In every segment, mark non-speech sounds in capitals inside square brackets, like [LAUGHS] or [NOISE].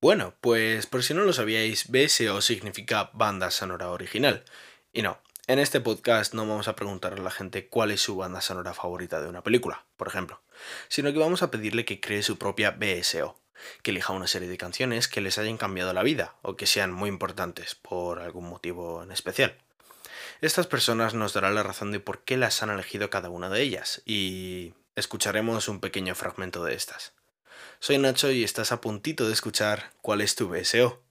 Bueno, pues por si no lo sabíais, BSO significa banda sonora original. Y no, en este podcast no vamos a preguntar a la gente cuál es su banda sonora favorita de una película, por ejemplo, sino que vamos a pedirle que cree su propia BSO, que elija una serie de canciones que les hayan cambiado la vida o que sean muy importantes por algún motivo en especial. Estas personas nos darán la razón de por qué las han elegido cada una de ellas y escucharemos un pequeño fragmento de estas. Soy Nacho y estás a puntito de escuchar cuál es tu BSO.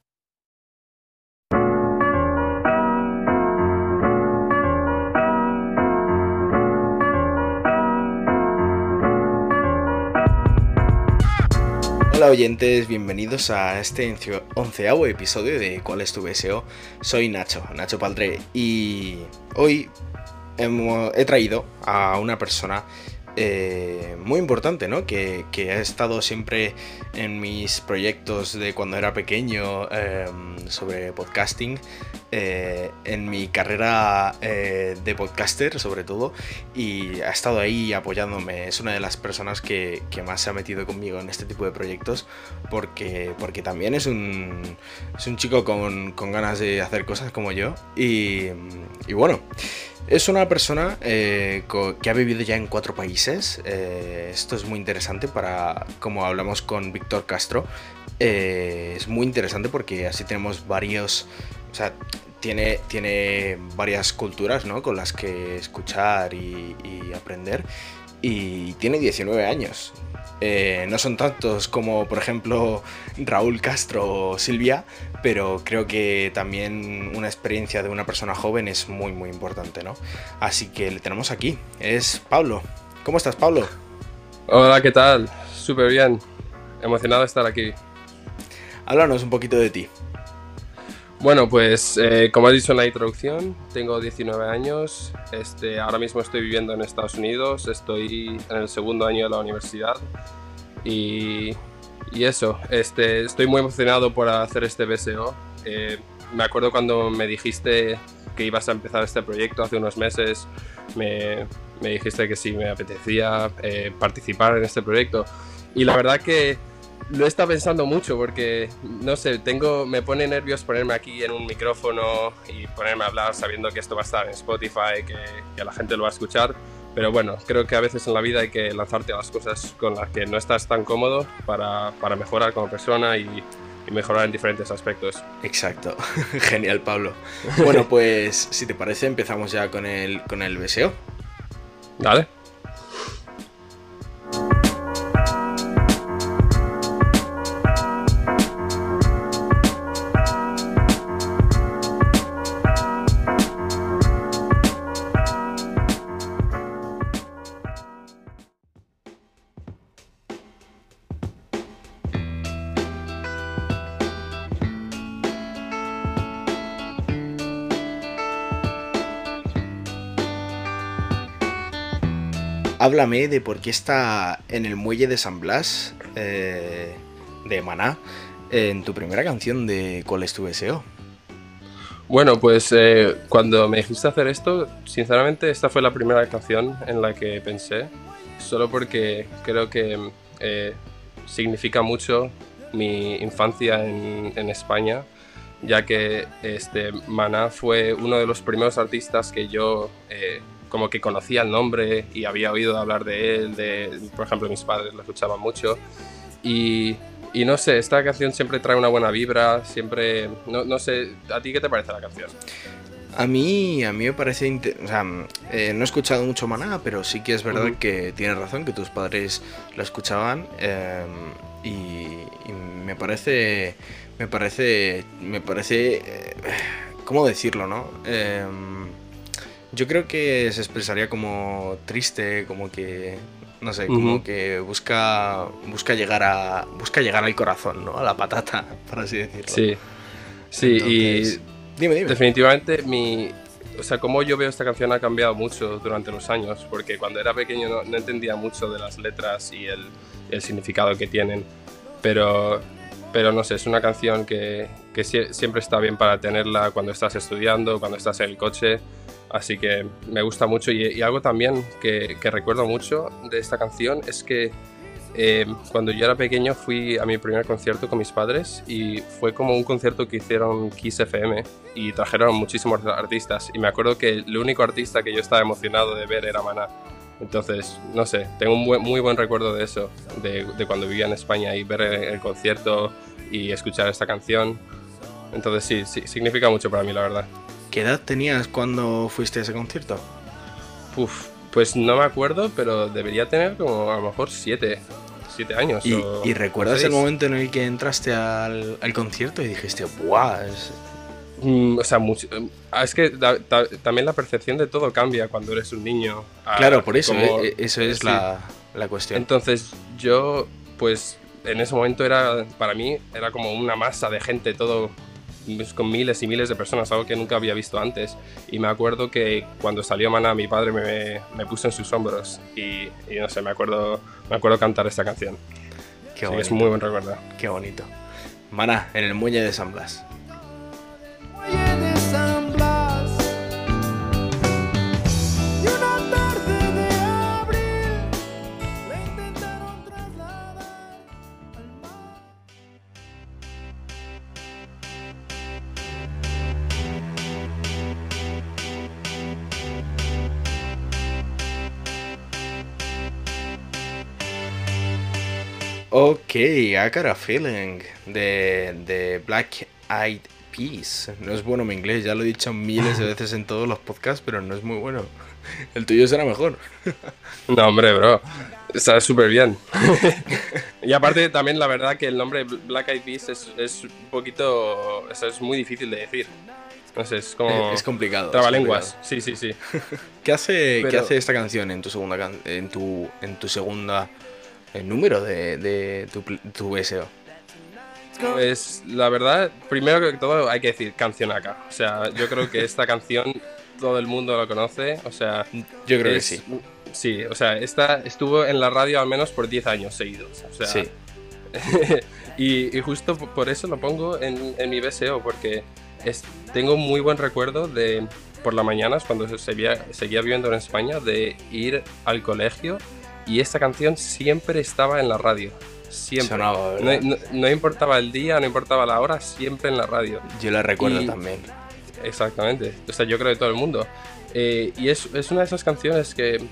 Hola oyentes, bienvenidos a este onceavo episodio de ¿Cuál es tu BSO? Soy Nacho, Nacho Paldré, y hoy he traído a una persona eh, muy importante, ¿no? Que, ha estado siempre en mis proyectos de cuando era pequeño em, sobre podcasting, eh, en mi carrera eh, de podcaster sobre todo, y ha estado ahí apoyándome. Es una de las personas que, más se ha metido conmigo en este tipo de proyectos, porque, porque también es un, es un chico con, ganas de hacer cosas como yo, y bueno. Es una persona eh, que ha vivido ya en cuatro países. Eh, esto es muy interesante para, como hablamos con Víctor Castro, eh, es muy interesante porque así tenemos varios, o sea, tiene, tiene varias culturas ¿no? con las que escuchar y, y aprender. Y tiene 19 años. Eh, no son tantos como, por ejemplo, Raúl Castro o Silvia, pero creo que también una experiencia de una persona joven es muy, muy importante, ¿no? Así que le tenemos aquí. Es Pablo. ¿Cómo estás, Pablo? Hola, ¿qué tal? Súper bien. Emocionado de estar aquí. Háblanos un poquito de ti. Bueno, pues eh, como has dicho en la introducción, tengo 19 años, este, ahora mismo estoy viviendo en Estados Unidos, estoy en el segundo año de la universidad y, y eso, este, estoy muy emocionado por hacer este BSO. Eh, me acuerdo cuando me dijiste que ibas a empezar este proyecto hace unos meses, me, me dijiste que sí me apetecía eh, participar en este proyecto y la verdad que lo he estado pensando mucho porque, no sé, tengo, me pone nervios ponerme aquí en un micrófono y ponerme a hablar sabiendo que esto va a estar en Spotify, que, que la gente lo va a escuchar. Pero bueno, creo que a veces en la vida hay que lanzarte a las cosas con las que no estás tan cómodo para, para mejorar como persona y, y mejorar en diferentes aspectos. Exacto, [LAUGHS] genial Pablo. Bueno, pues si te parece empezamos ya con el, con el BSO. Dale. Háblame de por qué está en el muelle de San Blas eh, de Maná en tu primera canción de ¿Cuál es tu deseo? Bueno, pues eh, cuando me dijiste hacer esto, sinceramente esta fue la primera canción en la que pensé, solo porque creo que eh, significa mucho mi infancia en, España, ya que este, Maná fue uno de los primeros artistas que yo como que conocía el nombre y había oído hablar de él, de, por ejemplo, mis padres lo escuchaban mucho. Y, y no sé, esta canción siempre trae una buena vibra, siempre, no, no, sé, ¿a ti qué te parece la canción? A mí, a mí me parece, o sea, eh, no he escuchado mucho Maná, pero sí que es verdad que tienes razón, que tus padres lo escuchaban em, y, me parece, me parece, me parece, eh, ¿cómo decirlo, no? Yo creo que se expresaría como triste, como que no sé, como que busca busca llegar a busca llegar al corazón, ¿no? A la patata, [LAUGHS] por así decirlo. Sí. Sí, y dime, dime. definitivamente mi o sea, como yo veo esta canción ha cambiado mucho durante los años, porque cuando era pequeño no, entendía mucho de las letras y el, el, significado que tienen, pero, pero no sé, es una canción que, que siempre está bien para tenerla cuando estás estudiando, cuando estás en el coche, Así que me gusta mucho y, algo también que, recuerdo mucho de esta canción es que eh, cuando yo era pequeño fui a mi primer concierto con mis padres y fue como un concierto que hicieron Kiss FM y trajeron muchísimos artistas y me acuerdo que el único artista que yo estaba emocionado de ver era Maná. Entonces, no sé, tengo un muy buen recuerdo de eso, de, cuando vivía en España y ver el, concierto y escuchar esta canción. Entonces sí, sí, significa mucho para mí, la verdad. ¿Qué edad tenías cuando fuiste a ese concierto? Uf, pues no me acuerdo, pero debería tener como a lo mejor siete, siete años. ¿Y, recuerdas el momento en el que entraste al, concierto y dijiste, ¡buah! Mm, o sea, mucho, ah, es que también la percepción de todo cambia cuando eres un niño. Claro, por eso, eh, eso es la, la, cuestión. Entonces, yo, pues, en ese momento era, para mí, era como una masa de gente, todo con miles y miles de personas, algo que nunca había visto antes. Y me acuerdo que cuando salió Mana, mi padre me, me puso en sus hombros y, no sé, me acuerdo, me acuerdo cantar esta canción. Qué es muy buen recuerdo. Qué bonito. Mana, en el muelle de San Blas. Ok, I got a feeling de, de Black Eyed Peas. No es bueno mi inglés, ya lo he dicho miles de [LAUGHS] veces en todos los podcasts, pero no es muy bueno. [LAUGHS] El tuyo será mejor. [LAUGHS] No, hombre, bro. Está súper bien. y aparte, también la verdad que el nombre Black Eyed Peas es, es un poquito. es muy difícil de decir. No sé, es como. Es complicado. Trabalenguas. Sí, sí, sí. ¿Qué hace, ¿Qué hace esta canción en tu segunda, en tu, en tu segunda el número de, de tu, tu SEO? Pues la verdad, primero que todo hay que decir canción acá. O sea, yo creo que esta [LAUGHS] canción todo el mundo la conoce. O sea, yo creo que sí. Sí, o sea, esta estuvo en la radio al menos por 10 años seguidos. O sea, sí. [LAUGHS] y, justo por eso lo pongo en, en mi BSO, porque es, tengo muy buen recuerdo de por las mañanas, cuando seguía, seguía viviendo en España, de ir al colegio y esta canción siempre estaba en la radio. Siempre. no, importaba el día, no importaba la hora, siempre en la radio. Yo la recuerdo también. Exactamente. O sea, yo creo que todo el mundo. Eh, y es, es, una de esas canciones que,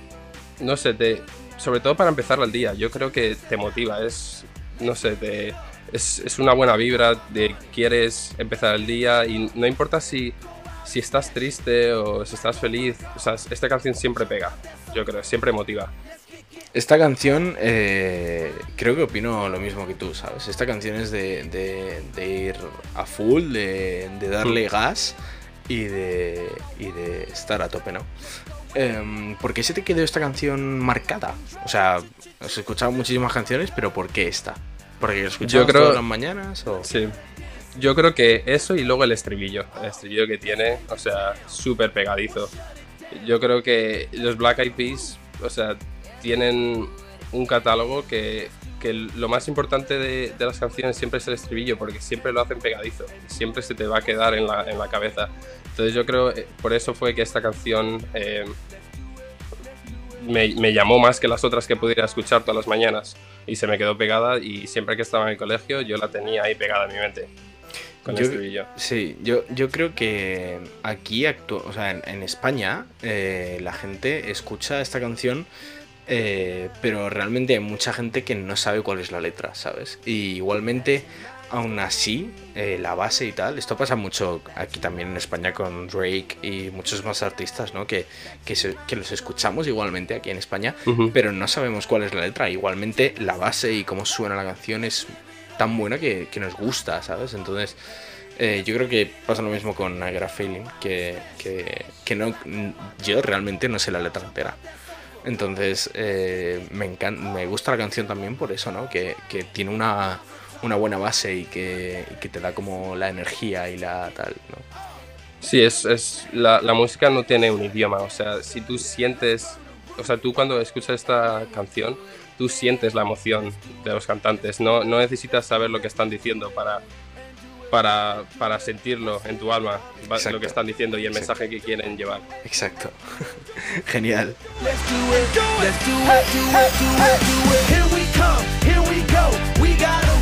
no sé, te, sobre todo para empezar el día, yo creo que te motiva. Es, no sé, te, es, es, una buena vibra de quieres empezar el día y no importa si, si estás triste o si estás feliz. O sea, esta canción siempre pega, yo creo, siempre motiva. Esta canción, eh, creo que opino lo mismo que tú, ¿sabes? Esta canción es de, ir a full, de, darle mm. gas y de, de estar a tope, ¿no? Eh, ¿Por qué se te quedó esta canción marcada? O sea, has escuchado muchísimas canciones, pero ¿por qué esta? ¿Porque lo escuchabas todas las mañanas? O? Sí. Yo creo que eso y luego el estribillo. El estribillo que tiene, o sea, súper pegadizo. Yo creo que los Black Eyed Peas, o sea, tienen un catálogo que, que lo más importante de, de, las canciones siempre es el estribillo, porque siempre lo hacen pegadizo, siempre se te va a quedar en la, en la cabeza. Entonces yo creo, eh, por eso fue que esta canción eh, me, me, llamó más que las otras que pudiera escuchar todas las mañanas y se me quedó pegada y siempre que estaba en el colegio yo la tenía ahí pegada en mi mente. Con el estribillo. Sí, yo, yo creo que aquí, o sea, en, España, eh, la gente escucha esta canción eh, pero realmente hay mucha gente que no sabe cuál es la letra, ¿sabes? Y igualmente, aún así, eh, la base y tal, esto pasa mucho aquí también en España con Drake y muchos más artistas, ¿no? Que, que, los escuchamos igualmente aquí en España, pero no sabemos cuál es la letra. Igualmente, la base y cómo suena la canción es tan buena que, que nos gusta, ¿sabes? Entonces... Eh, yo creo que pasa lo mismo con Niagara Feeling, que, que, que no, yo realmente no sé la letra entera. Entonces, eh, me, encanta, me gusta la canción también por eso, ¿no? Que, tiene una, buena base y que, te da como la energía y la tal. Sí, es, es la, música no tiene un idioma, o sea, si tú sientes, o sea, tú cuando escuchas esta canción, tú sientes la emoción de los cantantes, no, no necesitas saber lo que están diciendo para, para, para sentirlo en tu alma, Exacto. lo que están diciendo y el Exacto. mensaje que quieren llevar. Exacto. [LAUGHS] Genial. Let's do it, let's do it, do it, do it, do it. Here we come, here we go, we gotta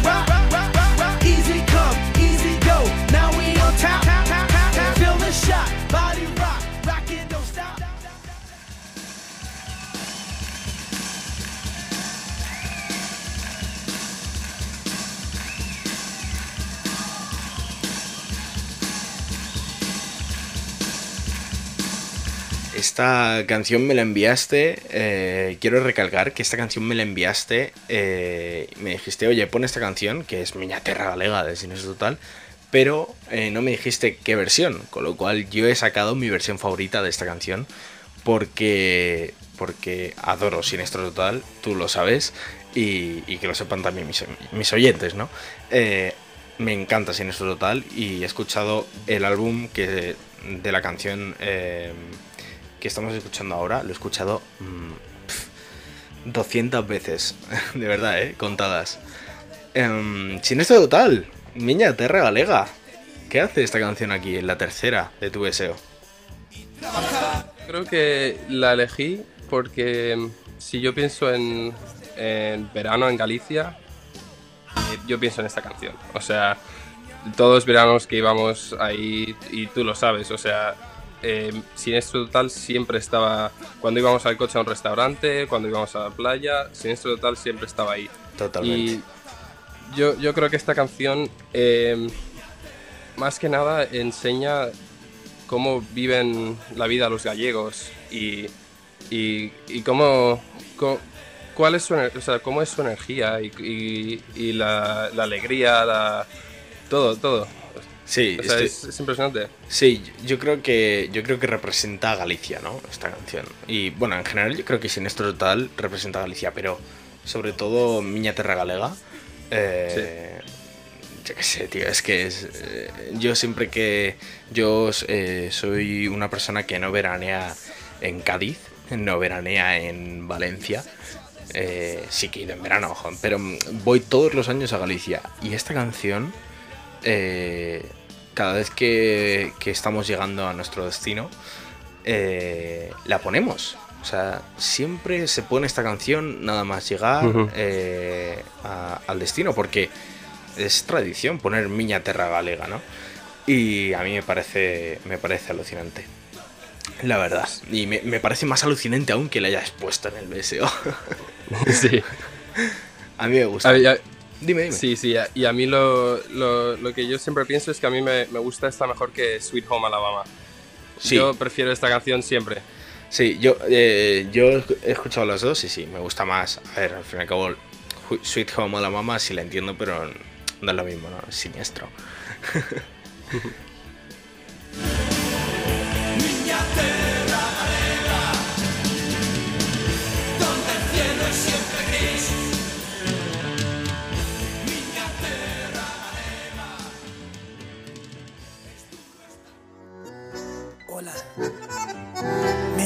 esta canción me la enviaste. eh, quiero recalcar que esta canción me la enviaste. eh, me dijiste, oye, pon esta canción, que es Miña Terra Galega de Sinesio Total. Pero eh, no me dijiste qué versión. Con lo cual yo he sacado mi versión favorita de esta canción. Porque. Porque adoro Sinestro Total, tú lo sabes. Y, que lo sepan también mis, oyentes, ¿no? Me encanta Sinestro Total y he escuchado el álbum que de la canción que estamos escuchando ahora, lo he escuchado mm, pf, 200 veces, [LAUGHS] de verdad, ¿eh? Contadas. Eh, Sinestro Total, Miña Terra Galega. ¿Qué hace esta canción aquí en la tercera de tu deseo? Creo que la elegí porque mm, si yo pienso en, en verano en Galicia, eh, yo pienso en esta canción. O sea, todos los veranos que íbamos ahí, y tú lo sabes, o sea, eh, Sinestro Total siempre estaba, cuando íbamos al coche a un restaurante, cuando íbamos a la playa, Sinestro Total siempre estaba ahí. Totalmente. Y yo, yo creo que esta canción, eh, más que nada, enseña cómo viven la vida los gallegos y, y, y cómo, cuál es su, o sea, cómo es su energía y, y- y la, la alegría, la, todo, todo. Sí, O sea, estoy- es, es impresionante. Sí, yo creo que yo creo que representa a Galicia, ¿no? Esta canción. Y bueno, en general yo creo que Sinestro Total representa a Galicia, pero sobre todo Miña Terra Galega. eh, Yo qué sé, tío, es que es, eh, yo siempre que yo eh, soy una persona que no veranea en Cádiz, no veranea en Valencia. eh, sí que he ido en verano, pero voy todos los años a Galicia. Y esta canción eh, cada vez que, que estamos llegando a nuestro destino, eh, la ponemos. O sea, siempre se pone esta canción nada más llegar eh, a- al destino, porque es tradición poner Miña Terra Galega, ¿no? Y a mí me parece, me parece alucinante. La verdad. Y me, me parece más alucinante aún que la hayas puesto en el BSO. [LAUGHS] sí. [LAUGHS] a mí me gusta. A- a- dime, dime. Sí, sí, y a mí lo, lo, lo que yo siempre pienso es que a mí me, me gusta esta mejor que Sweet Home Alabama. Sí. Yo prefiero esta canción siempre. Sí, yo, eh, yo he escuchado las dos y sí, me gusta más. A ver, al fin y al cabo, Sweet Home Alabama sí la entiendo, pero no es lo mismo, ¿no? Es siniestro. [LAUGHS]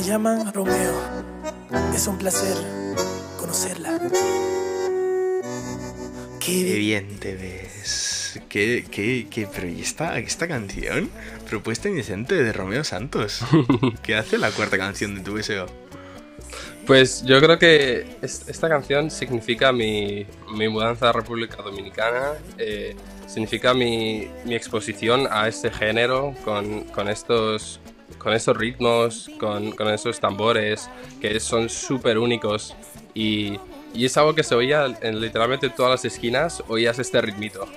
llaman Romeo. Es un placer conocerla. Qué Qué bien te ves. Qué, qué, qué, pero ¿y esta, esta canción? Propuesta indecente de Romeo Santos. [LAUGHS] ¿Qué hace la cuarta canción de tu deseo? Pues yo creo que es- esta canción significa mi, mi mudanza a República Dominicana, eh, significa mi, mi exposición a este género con, con estos, con estos ritmos, con, con esos tambores que son súper únicos y, y es algo que se oía en literalmente todas las esquinas, oías este ritmito.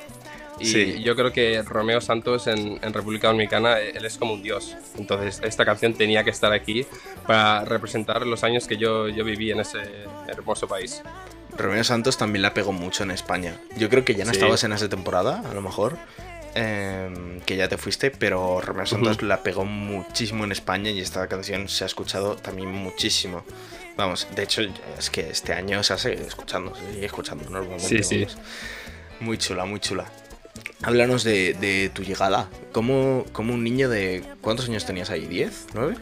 Y Sí. yo creo que Romeo Santos en, en República Dominicana, eh, él es como un dios. Entonces esta canción tenía que estar aquí para representar los años que yo, yo viví en ese hermoso país. Romeo Santos también la pegó mucho en España. Yo creo que ya no Sí. estabas en esa temporada, a lo mejor. Em, que ya te fuiste, pero Romeo Santos la pegó muchísimo en España y esta canción se ha escuchado también muchísimo. Vamos, de hecho, es que este año se ha seguido escuchando, se sigue escuchando normalmente. Sí, sí. Muy chula, muy chula. Háblanos de, de tu llegada. ¿Cómo, cómo un niño de. ¿Cuántos años tenías ahí? ¿10? ¿9?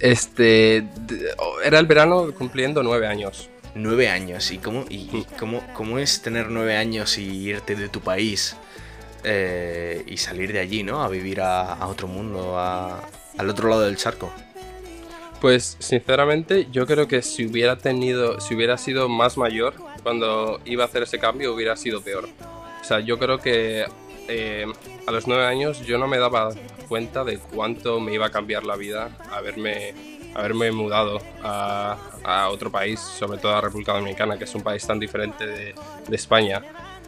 Este, de- era el verano cumpliendo nueve años. Nueve años. ¿Y cómo, y, y cómo, cómo es tener nueve años y irte de tu país eh, y salir de allí, ¿no? A vivir a, otro mundo, a- al otro lado del charco. Pues sinceramente yo creo que si hubiera tenido, si hubiera sido más mayor cuando iba a hacer ese cambio hubiera sido peor. O sea, yo creo que eh, a los nueve años yo no me daba cuenta de cuánto me iba a cambiar la vida haberme, haberme mudado a, a otro país, sobre todo a República Dominicana, que es un país tan diferente de, de España.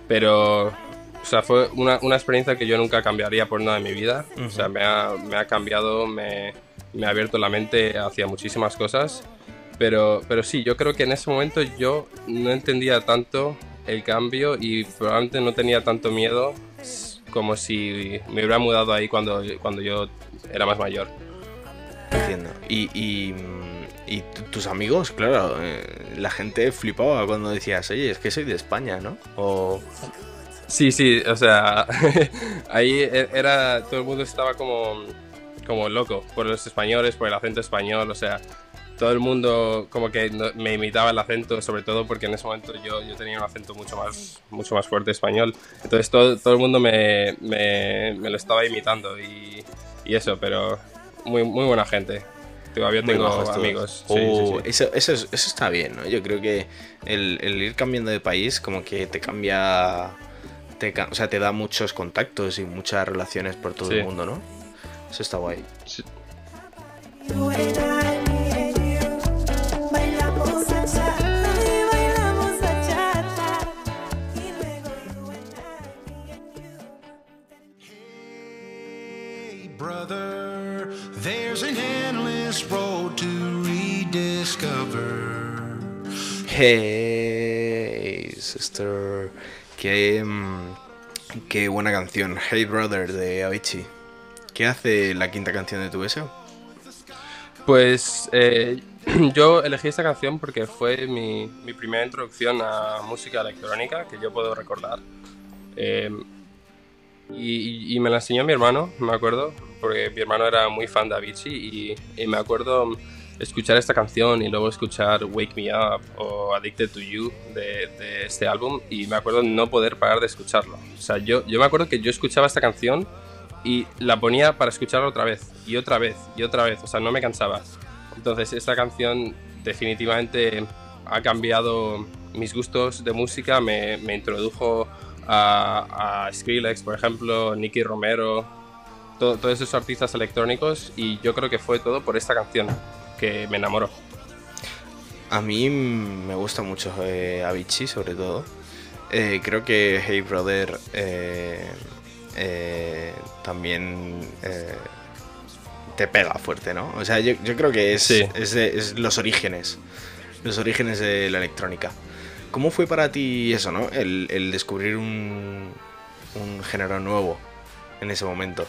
Pero, o sea, fue una, una experiencia que yo nunca cambiaría por nada de mi vida. O sea, me ha, me ha cambiado, me, me ha abierto la mente hacia muchísimas cosas. Pero, pero sí, yo creo que en ese momento yo no entendía tanto el cambio y probablemente no tenía tanto miedo como si me hubiera mudado ahí cuando, cuando yo era más mayor. Entiendo. Y, y, y tus amigos, claro, eh, la gente flipaba cuando decías, oye, es que soy de España, ¿no? O... Sí, sí, o sea, [LAUGHS] ahí e, era, todo el mundo estaba como, como loco por los españoles, por el acento español, o sea, todo el mundo como que me imitaba el acento, sobre todo porque en ese momento yo, yo tenía un acento mucho más, mucho más fuerte español. Entonces todo, todo el mundo me, me, me, lo estaba imitando y, y, eso, pero muy, muy buena gente. Todavía tengo amigos. Sí, sí, sí. Eso, eso, eso, está bien, ¿no? Yo creo que el, el, ir cambiando de país como que te cambia... Te, o sea, te da muchos contactos y muchas relaciones por todo el mundo, ¿no? Eso está guay. Sí. Hey, sister. Qué, mm, qué buena canción. Hey, brother de Avicii. ¿Qué hace la quinta canción de tu deseo? Pues eh, [CLEARS THROAT] yo elegí esta canción porque fue mi, primera introducción a música electrónica que yo puedo recordar. Eh, y, y, me la enseñó mi hermano, me acuerdo, porque mi hermano era muy fan de Avicii y, y me acuerdo escuchar esta canción y luego escuchar Wake Me Up o Addicted to You de, de, este álbum y me acuerdo no poder parar de escucharlo. O sea, yo, yo me acuerdo que yo escuchaba esta canción y la ponía para escucharla otra vez y otra vez y otra vez, o sea, no me cansaba. Entonces, esta canción definitivamente ha cambiado mis gustos de música, me, me introdujo a, a, Skrillex, por ejemplo, Nicky Romero, todo, todos esos artistas electrónicos y yo creo que fue todo por esta canción que me enamoró. A mí me gusta mucho eh, Avicii, sobre todo. Eh, creo que Hey Brother eh, eh también eh, te pega fuerte, ¿no? O sea, yo, yo creo que es, Sí. es, de- es los orígenes, los orígenes de la electrónica. ¿Cómo fue para ti eso, no? El, el descubrir un, un género nuevo en ese momento.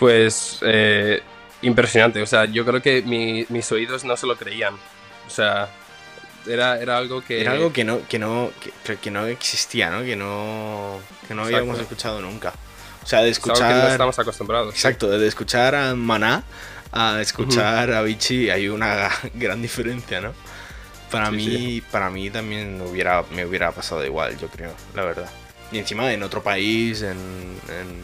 Pues eh, impresionante, o sea, yo creo que mi- mis oídos no se lo creían. O sea, era, era algo que... Era algo que no, que no, que, que no existía, ¿no? Que no, que no Exacto. habíamos escuchado nunca. O sea, de es algo escuchar... que no estamos acostumbrados. Exacto, de escuchar a Maná a escuchar a Avicii hay una [LAUGHS] gran diferencia, ¿no? Para Sí, mí, sí. para mí también hubiera, me hubiera pasado igual, yo creo, la verdad. Y encima en otro país, en, en-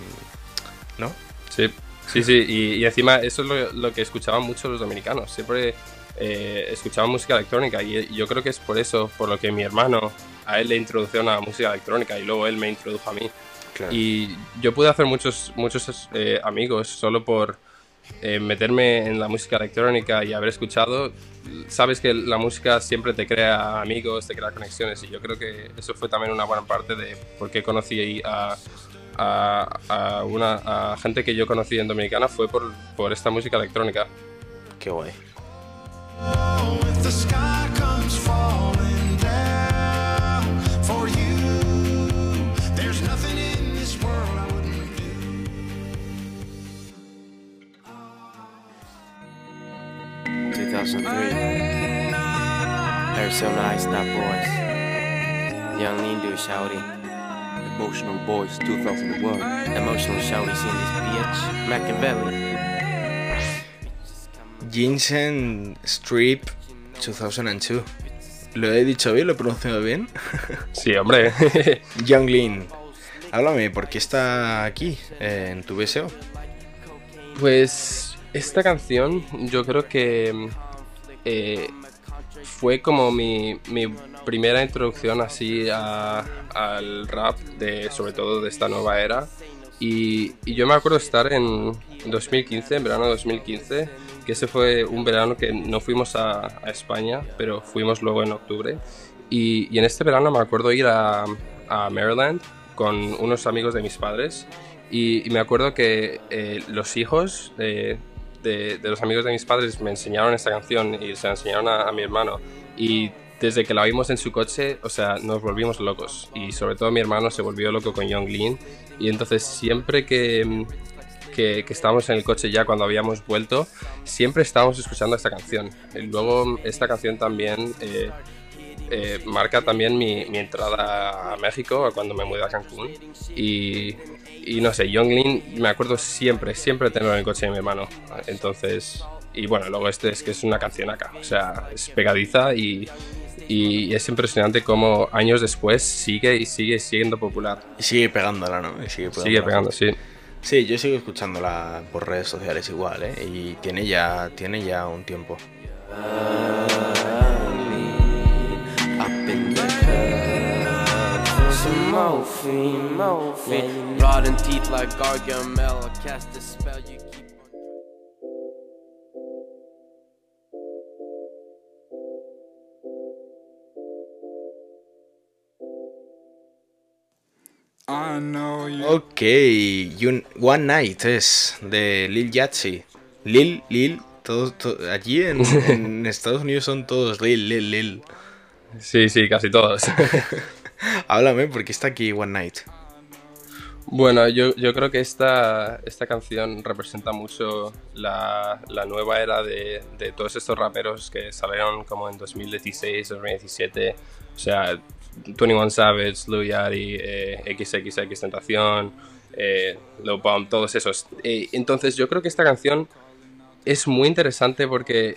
¿no? Sí, sí, sí. Y, y encima eso es lo, lo que escuchaban mucho los dominicanos. Siempre eh, escuchaban música electrónica y, y yo creo que es por eso, por lo que mi hermano, a él le introdujo a la música electrónica y luego él me introdujo a mí. Claro. Y yo pude hacer muchos, muchos eh, amigos solo por eh, meterme en la música electrónica y haber escuchado. Sabes que la música siempre te crea amigos, te crea conexiones y yo creo que eso fue también una buena parte de por qué conocí a, a, a una, a gente que yo conocí en Dominicana fue por, por esta música electrónica. Qué guay. If the sky comes falling down for you, there's nothing in this world I wouldn't do. 2003. Arizona Ice Stop Boys. Young Lindu Shouty. Emotional Boys 2001. Emotional Shouty seen this bitch. Machiavelli. Ginseng Strip 2002. ¿Lo he dicho bien? ¿Lo he pronunciado bien? [LAUGHS] Sí, hombre. [LAUGHS] Young Lin. Háblame, ¿por qué está aquí, eh, en tu BSO? Pues esta canción yo creo que eh, fue como mi, mi primera introducción así al rap, de, sobre todo de esta nueva era. Y, y yo me acuerdo estar en 2015, en verano de 2015, que ese fue un verano que no fuimos a, España, pero fuimos luego en octubre. Y, y en este verano me acuerdo ir a, Maryland con unos amigos de mis padres y, me acuerdo que eh, los hijos, de, de los amigos de mis padres me enseñaron esta canción y se la enseñaron a, a mi hermano. Y desde que la oímos en su coche, o sea, nos volvimos locos. Y sobre todo mi hermano se volvió loco con Young Lean. Y entonces siempre que, que, que estábamos en el coche ya cuando habíamos vuelto, siempre estábamos escuchando esta canción. Y luego esta canción también eh, eh, marca también mi, mi entrada a México, cuando me mudé a Cancún. Y, y no sé, Young Lean me acuerdo siempre, siempre tenerlo en el coche de mi hermano. Entonces, y bueno, luego este es que es una canción acá, o sea, es pegadiza y, y es impresionante cómo años después sigue y sigue siendo popular. Y sigue pegándola, ¿no? Y sigue, Sigue pegando, sí. Sí, yo sigo escuchándola por redes sociales igual, ¿eh? Y tiene ya, tiene ya un tiempo. You you. Ok, y un- One Night es de Lil Yachty. Lil, Lil, todos, to- allí en, [LAUGHS] en Estados Unidos son todos Lil, Lil, Lil. Sí, sí, casi todos. [LAUGHS] [LAUGHS] Háblame, porque está aquí One Night. Bueno, yo, yo creo que esta, esta canción representa mucho la, la nueva era de, de todos estos raperos que salieron como en 2016, 2017. O sea, 21 Savage, Lil Yachty, eh, XXX Tentación, eh, Lil Pump, todos esos. Eh, entonces yo creo que esta canción es muy interesante porque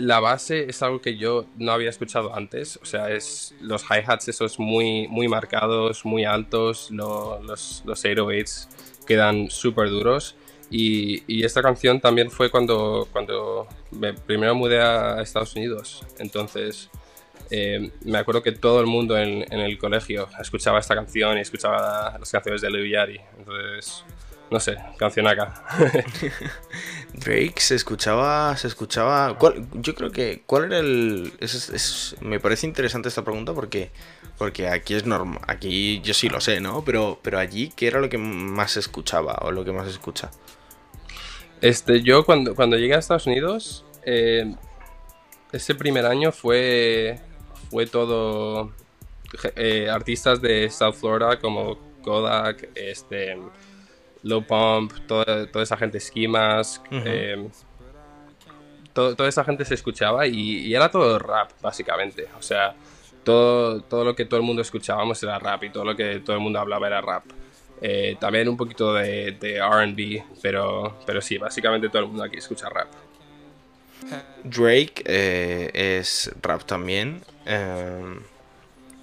la base es algo que yo no había escuchado antes. O sea, es los hi-hats esos muy, muy marcados, muy altos, lo- los, los 808s quedan súper duros. Y, y esta canción también fue cuando, cuando me primero mudé a Estados Unidos. Entonces, eh, me acuerdo que todo el mundo en, en el colegio escuchaba esta canción y escuchaba las canciones de Lil Yachty. Entonces, no sé, canción acá. [LAUGHS] Drake se escuchaba, se escuchaba. ¿cuál- yo creo que cuál era el. es- es- es- me parece interesante esta pregunta porque porque aquí es normal, aquí yo sí lo sé, ¿no? Pero pero allí qué era lo que más se escuchaba o lo que más se escucha. Este, yo cuando, cuando llegué a Estados Unidos, eh, ese primer año fue, fue todo eh, artistas de South Florida como Kodak, este, Low Pump, toda, toda esa gente, Ujú. eh, todo- toda esa gente se escuchaba y, y era todo rap, básicamente. O sea, todo, todo lo que todo el mundo escuchábamos era rap y todo lo que todo el mundo hablaba era rap. Eh, también un poquito de, de RB, pero, pero sí, básicamente todo el mundo aquí escucha rap. Drake eh, es rap también. eh,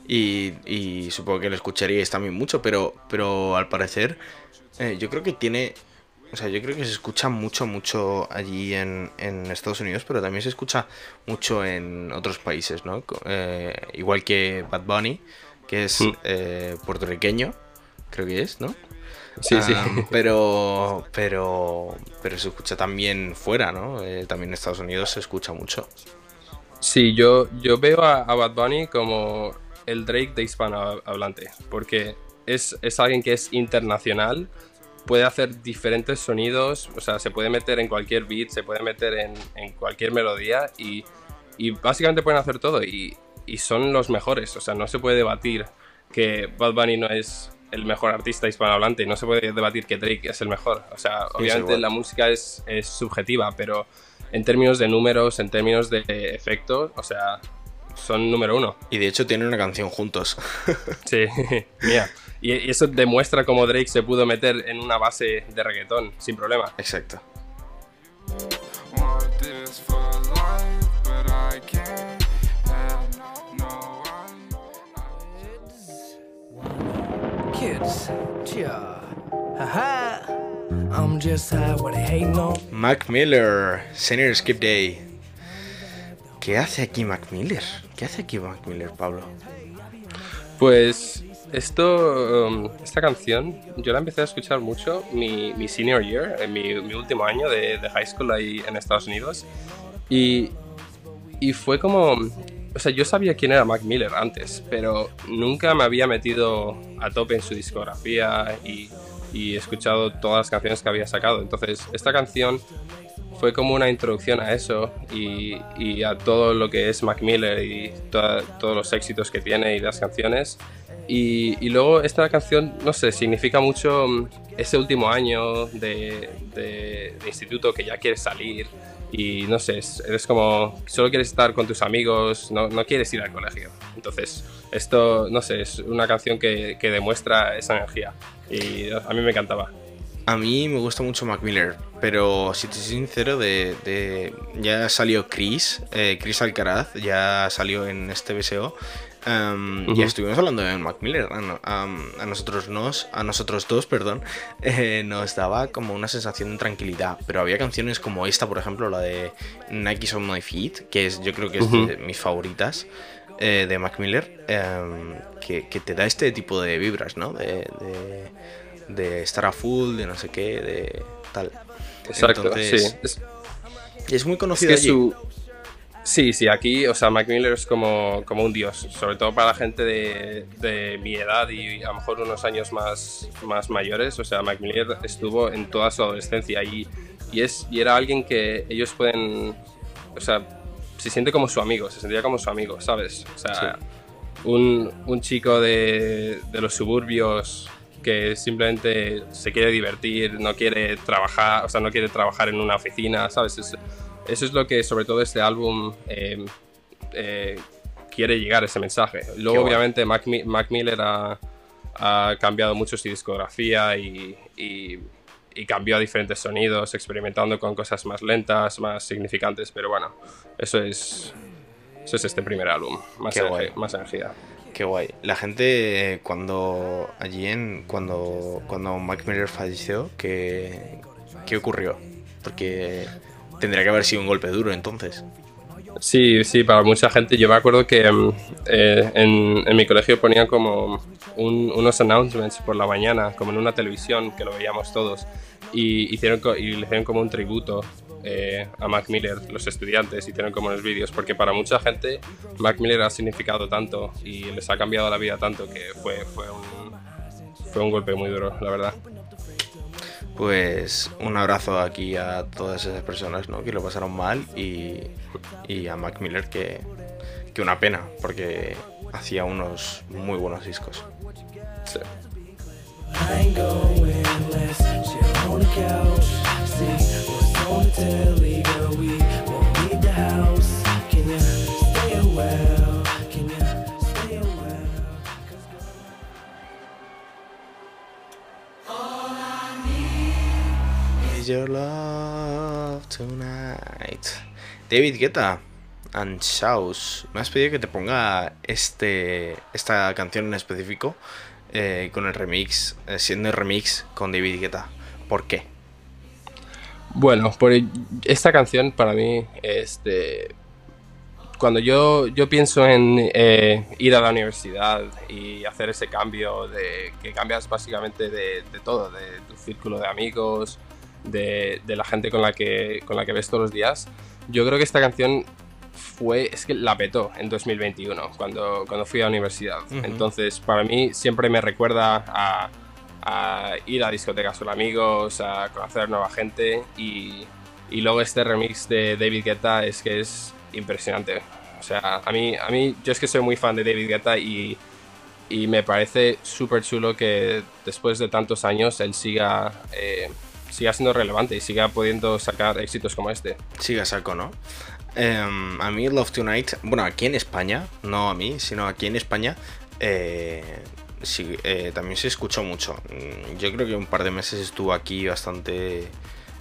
y, y supongo que lo escucharíais también mucho, pero, pero al parecer eh, yo creo que tiene... O sea, yo creo que se escucha mucho, mucho allí en, en Estados Unidos, pero también se escucha mucho en otros países, ¿no? Eh, igual que Bad Bunny, que es Mm. eh, puertorriqueño, creo que es, ¿no? Sí, sí. [LAUGHS] Pero, pero, pero se escucha también fuera, ¿no? Eh, también en Estados Unidos se escucha mucho. Sí, yo, yo veo a, a Bad Bunny como el Drake de hispanohablante, porque es, es alguien que es internacional, puede hacer diferentes sonidos, o sea, se puede meter en cualquier beat, se puede meter en, en cualquier melodía y, y básicamente pueden hacer todo y, y son los mejores, o sea, no se puede debatir que Bad Bunny no es el mejor artista hispanohablante, no se puede debatir que Drake es el mejor, o sea, obviamente la música es, es subjetiva, pero en términos de números, en términos de efecto, o sea, son número uno. Y de hecho tienen una canción juntos. Sí, [LAUGHS] mía. Y, y eso demuestra cómo Drake se pudo meter en una base de reggaetón sin problema. Exacto. Mac Miller, Senior Skip Day. ¿Qué hace aquí Mac Miller? ¿Qué hace aquí Mac Miller, Pablo? Pues esto, um, esta canción, yo la empecé a escuchar mucho mi, mi senior year, en mi, mi último año de, de high school ahí en Estados Unidos. Y, y fue como, o sea, yo sabía quién era Mac Miller antes, pero nunca me había metido a tope en su discografía y, y escuchado todas las canciones que había sacado. Entonces, esta canción fue como una introducción a eso y, a todo lo que es Mac Miller y todos los éxitos que tiene y las canciones. Y, luego esta canción, no sé, significa mucho mm, ese último año de, instituto que ya quieres salir y no sé, es- eres como, solo quieres estar con tus amigos, no, no quieres ir al colegio. Entonces, esto, no sé, es una canción que, que demuestra esa energía y a mí me encantaba. A mí me gusta mucho Mac Miller, pero si te soy sincero, de, de- ya salió Chris, eh, Chris Alcaraz, ya salió en este BSO. um, Ujú. Y estuvimos hablando de Mac Miller. A, no- a- a nosotros nos, a nosotros dos, perdón, [LAUGHS] eh, nos daba como una sensación de tranquilidad. Pero había canciones como esta, por ejemplo, la de Nike's on My Feet, que es, yo creo que es de mis favoritas eh, de Mac Miller, em, que, que te da este tipo de vibras, ¿no? De, de, de estar a full, de no sé qué, de tal. Exacto, Entonces, sí. Es, Y es muy es conocido que allí. su... Sí, sí, aquí, o sea, Mac Miller es como, como un dios, sobre todo para la gente de, de mi edad y a lo mejor unos años más, más mayores. O sea, Mac Miller estuvo en toda su adolescencia y, y, es, y era alguien que ellos pueden, o sea, se siente como su amigo, se sentía como su amigo, ¿sabes? O sea, un, un chico de, de los suburbios que simplemente se quiere divertir, no quiere trabajar, o sea, no quiere trabajar en una oficina, ¿sabes? Es- eso es lo que sobre todo este álbum eh, eh, quiere llegar ese mensaje. Luego, obviamente, Mac, Mi- Mac Miller ha, ha cambiado mucho su discografía y, y- y cambió a diferentes sonidos, experimentando con cosas más lentas, más significantes, pero bueno, eso es, eso es este primer álbum, más, guay. más energía. Qué guay. La gente eh, cuando allí en cuando cuando Mac Miller falleció, ¿qué, qué ocurrió? Porque tendría que haber sido un golpe duro entonces. Sí, sí, para mucha gente. Yo me acuerdo que mm, eh, en, en mi colegio ponían como un- unos announcements por la mañana, como en una televisión, que lo veíamos todos, y, hicieron y le hicieron como un tributo eh, a Mac Miller, los estudiantes, hicieron como unos vídeos, porque para mucha gente Mac Miller ha significado tanto y les ha cambiado la vida tanto que fue, fue, un, fue un golpe muy duro, la verdad. Pues un abrazo aquí a todas esas personas ¿no? que lo pasaron mal y, y a Mac Miller que, que una pena porque hacía unos muy buenos discos. Sí. I ain't going unless you're on the couch. See tonight? David Guetta and Shaus. Me has pedido que te ponga este, esta canción en específico eh, con el remix, eh, siendo el remix con David Guetta. ¿Por qué? Bueno, por esta canción para mí, este, cuando yo, yo pienso en eh, ir a la universidad y hacer ese cambio de que cambias básicamente de, de todo, de tu círculo de amigos, de, de la gente con la, que, con la que ves todos los días, yo creo que esta canción fue, es que la petó en 2021, cuando, cuando fui a la universidad. Ujú. Entonces, para mí siempre me recuerda a, a ir a discotecas con amigos, a conocer nueva gente y, y luego este remix de David Guetta es que es impresionante. O sea, a mí, a mí yo es que soy muy fan de David Guetta y, y me parece súper chulo que después de tantos años él siga, eh, siga siendo relevante y siga pudiendo sacar éxitos como este. Siga saco, ¿no? Em, a mí Love Tonight, bueno, aquí en España, no a mí, sino aquí en España, eh, eh, también se escuchó mucho. Mm, Yo creo que un par de meses estuvo aquí bastante,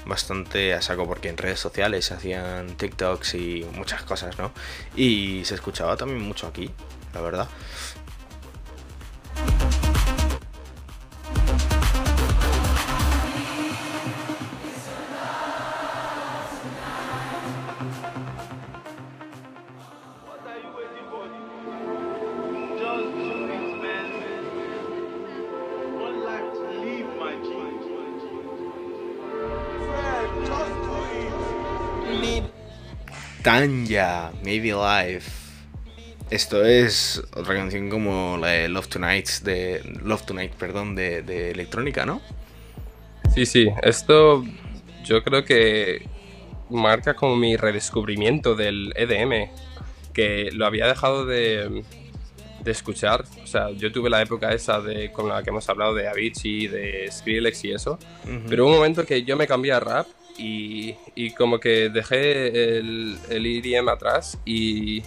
bastante a saco porque en redes sociales hacían TikToks y muchas cosas, ¿no? Y se escuchaba también mucho aquí, la verdad. Tanya, Maybe Life. Esto es otra canción como la de Love Tonight, de Love Tonight, perdón, de, de electrónica, ¿no? Sí, sí, esto yo creo que marca como mi redescubrimiento del EDM, que lo había dejado de, de escuchar. O sea, yo tuve la época esa de con la que hemos hablado de Avicii, de Skrillex y eso. Pero hubo un momento que yo me cambié a rap y, y como que dejé el, el EDM atrás y,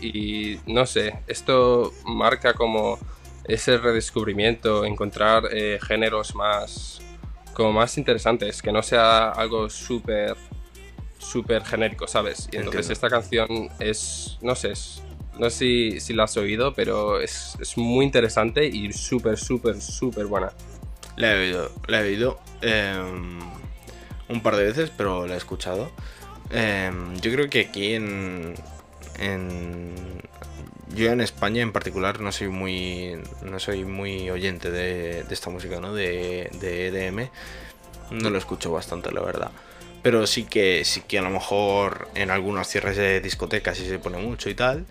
y no sé, esto marca como ese redescubrimiento, encontrar eh, géneros más como más interesantes, que no sea algo súper súper genérico, ¿sabes? Y entonces Entiendo. esta canción es, no sé, es- no sé si, si la has oído, pero es, es muy interesante y súper, súper, súper buena. La he oído, la he oído em, un par de veces, pero la he escuchado. Em, yo creo que aquí en, yo en España en particular no soy muy no soy muy oyente de, esta música, ¿no? De, de EDM. No lo escucho bastante, la verdad. Pero sí que sí que a lo mejor en algunos cierres de discotecas sí se pone mucho y tal.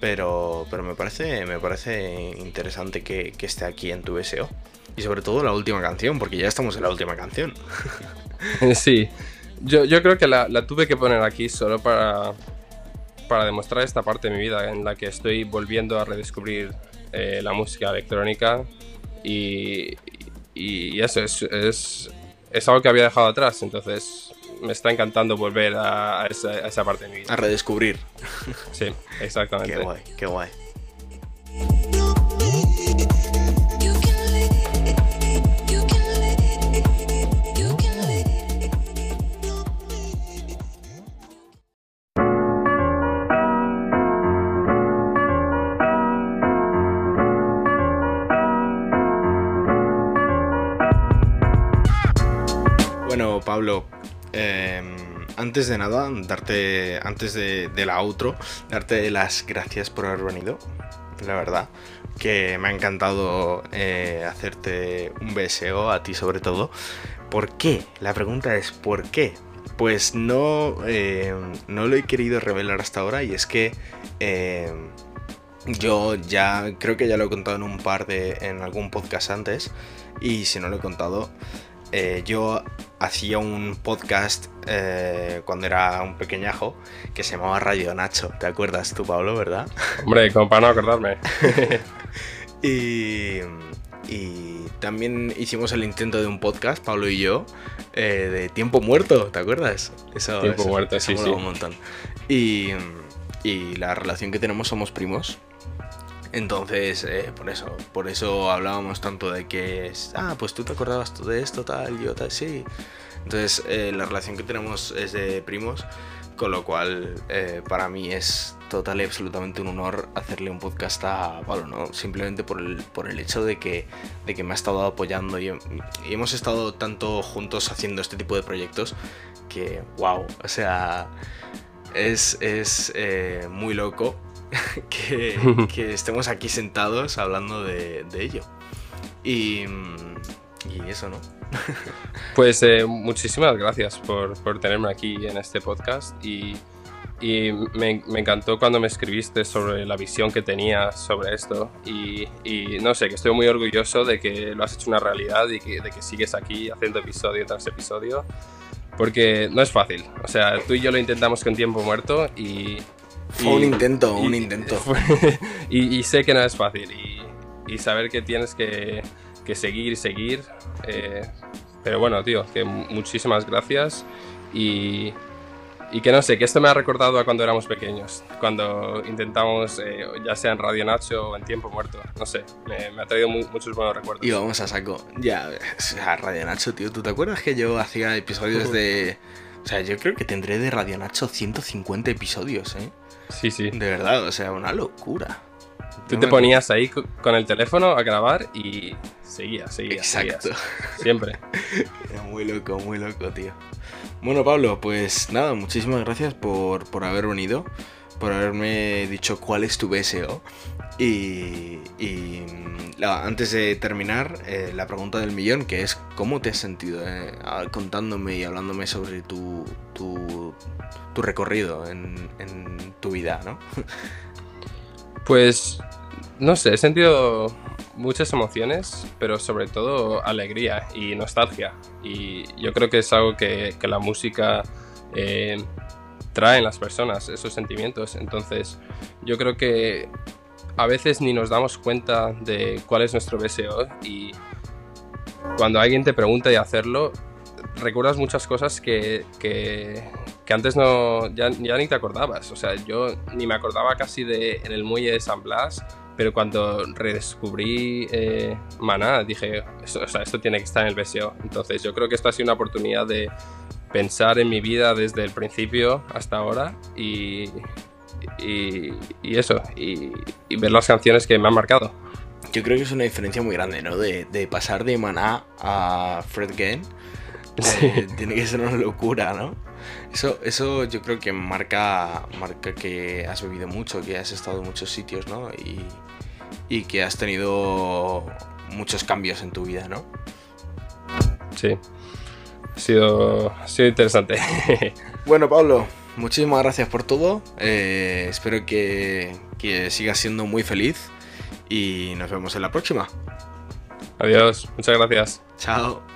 Pero, pero me parece me parece interesante que, que esté aquí en tu BSO. Y sobre todo la última canción, porque ya estamos en la última canción. [LAUGHS] [LAUGHS] Sí, yo, yo creo que la, la tuve que poner aquí solo para, para demostrar esta parte de mi vida en la que estoy volviendo a redescubrir eh, la música electrónica y, y eso es, es, es algo que había dejado atrás, entonces me está encantando volver a, a esa, a esa parte de mi A vida. redescubrir. Sí, exactamente. Qué guay, qué guay. Pablo, em, antes de nada, darte, antes de, de la outro, darte las gracias por haber venido. La verdad, que me ha encantado eh, hacerte un BSO, a ti sobre todo. ¿Por qué? La pregunta es ¿por qué? Pues no, eh, no lo he querido revelar hasta ahora y es que eh, yo ya creo que ya lo he contado en un par de, en algún podcast antes y si no lo he contado, eh, yo hacía un podcast eh, cuando era un pequeñajo que se llamaba Radio Nacho. ¿Te acuerdas tú, Pablo, verdad? Hombre, como para no acordarme. [LAUGHS] Y, y también hicimos el intento de un podcast, Pablo y yo, eh, de Tiempo Muerto, ¿te acuerdas? Eso, Tiempo eso- Muerto, eso sí, sí. un montón. Y, y la relación que tenemos somos primos. Entonces, eh, por eso, por eso hablábamos tanto de que, ah, pues tú te acordabas de esto, tal, yo tal, sí. Entonces, eh, la relación que tenemos es de primos, con lo cual eh, para mí es total y absolutamente un honor hacerle un podcast a Pablo, ¿no? Simplemente por el, por el hecho de que, de que me ha estado apoyando y, hemos estado tanto juntos haciendo este tipo de proyectos que, wow, o sea, es, es muy loco [LAUGHS] que, [LAUGHS] que estemos aquí sentados hablando de, de ello. Y, y eso, ¿no? [LAUGHS] Pues eh, muchísimas gracias por, por tenerme aquí en este podcast y, y me, me encantó cuando me escribiste sobre la visión que tenía sobre esto y, y no sé, que estoy muy orgulloso de que lo has hecho una realidad y que, de que sigues aquí haciendo episodio tras episodio porque no es fácil, o sea, tú y yo lo intentamos con tiempo muerto y... Fue un y- intento, un intento. [LAUGHS] y, y sé que no es fácil y, saber que tienes que, que seguir y seguir. eh, pero bueno, tío, que mu- muchísimas gracias y, y que no sé, que esto me ha recordado a cuando éramos pequeños, cuando intentamos, eh, ya sea en Radio Nacho o en Tiempo Muerto, no sé, me, me ha traído mu- muchos buenos recuerdos. Y vamos a saco. Ya, sea, Radio Nacho, tío. ¿Tú te acuerdas que yo hacía episodios de. [LAUGHS] O sea, yo creo que tendré de Radio Nacho 150 episodios, ¿eh? Sí, sí. De verdad, o sea, una locura. Tú No te ponías ahí co- con el teléfono a grabar y seguías, seguías. Exacto. seguías. Siempre. [LAUGHS] Era muy loco, muy loco, tío. Bueno, Pablo, pues nada, muchísimas gracias por, por haber venido, por haberme dicho cuál es tu BSO. Y, mm, antes de terminar, eh, la pregunta del millón, que es ¿cómo te has sentido eh, ah, contándome y hablándome sobre tu, tu, tu recorrido en, en tu vida, ¿no? [LAUGHS] Pues no sé, he sentido muchas emociones, pero sobre todo alegría y nostalgia. Y yo creo que es algo que, que la música eh, traen las personas, esos sentimientos. Entonces, yo creo que a veces ni nos damos cuenta de cuál es nuestro BSO y cuando alguien te pregunta y hacerlo, recuerdas muchas cosas que, que, antes no ya, ya ni te acordabas. O sea, yo ni me acordaba casi de en el muelle de San Blas, pero cuando redescubrí eh, Maná dije, esto, o sea, esto tiene que estar en el BSO. Entonces yo creo que esto ha sido una oportunidad de pensar en mi vida desde el principio hasta ahora y, y, y eso, y, y ver las canciones que me han marcado. Yo creo que es una diferencia muy grande, ¿no? De, de pasar de Maná a Fred Gain. Sí. Eh, [LAUGHS] tiene que ser una locura, ¿no? Eso, eso yo creo que marca, marca que has bebido mucho, que has estado en muchos sitios, ¿no? Y, y que has tenido muchos cambios en tu vida, ¿no? Sí, ha sido, ha sido interesante. [LAUGHS] Bueno, Pablo, muchísimas gracias por todo. Eh, espero que, que sigas siendo muy feliz y nos vemos en la próxima. Adiós, muchas gracias. Chao.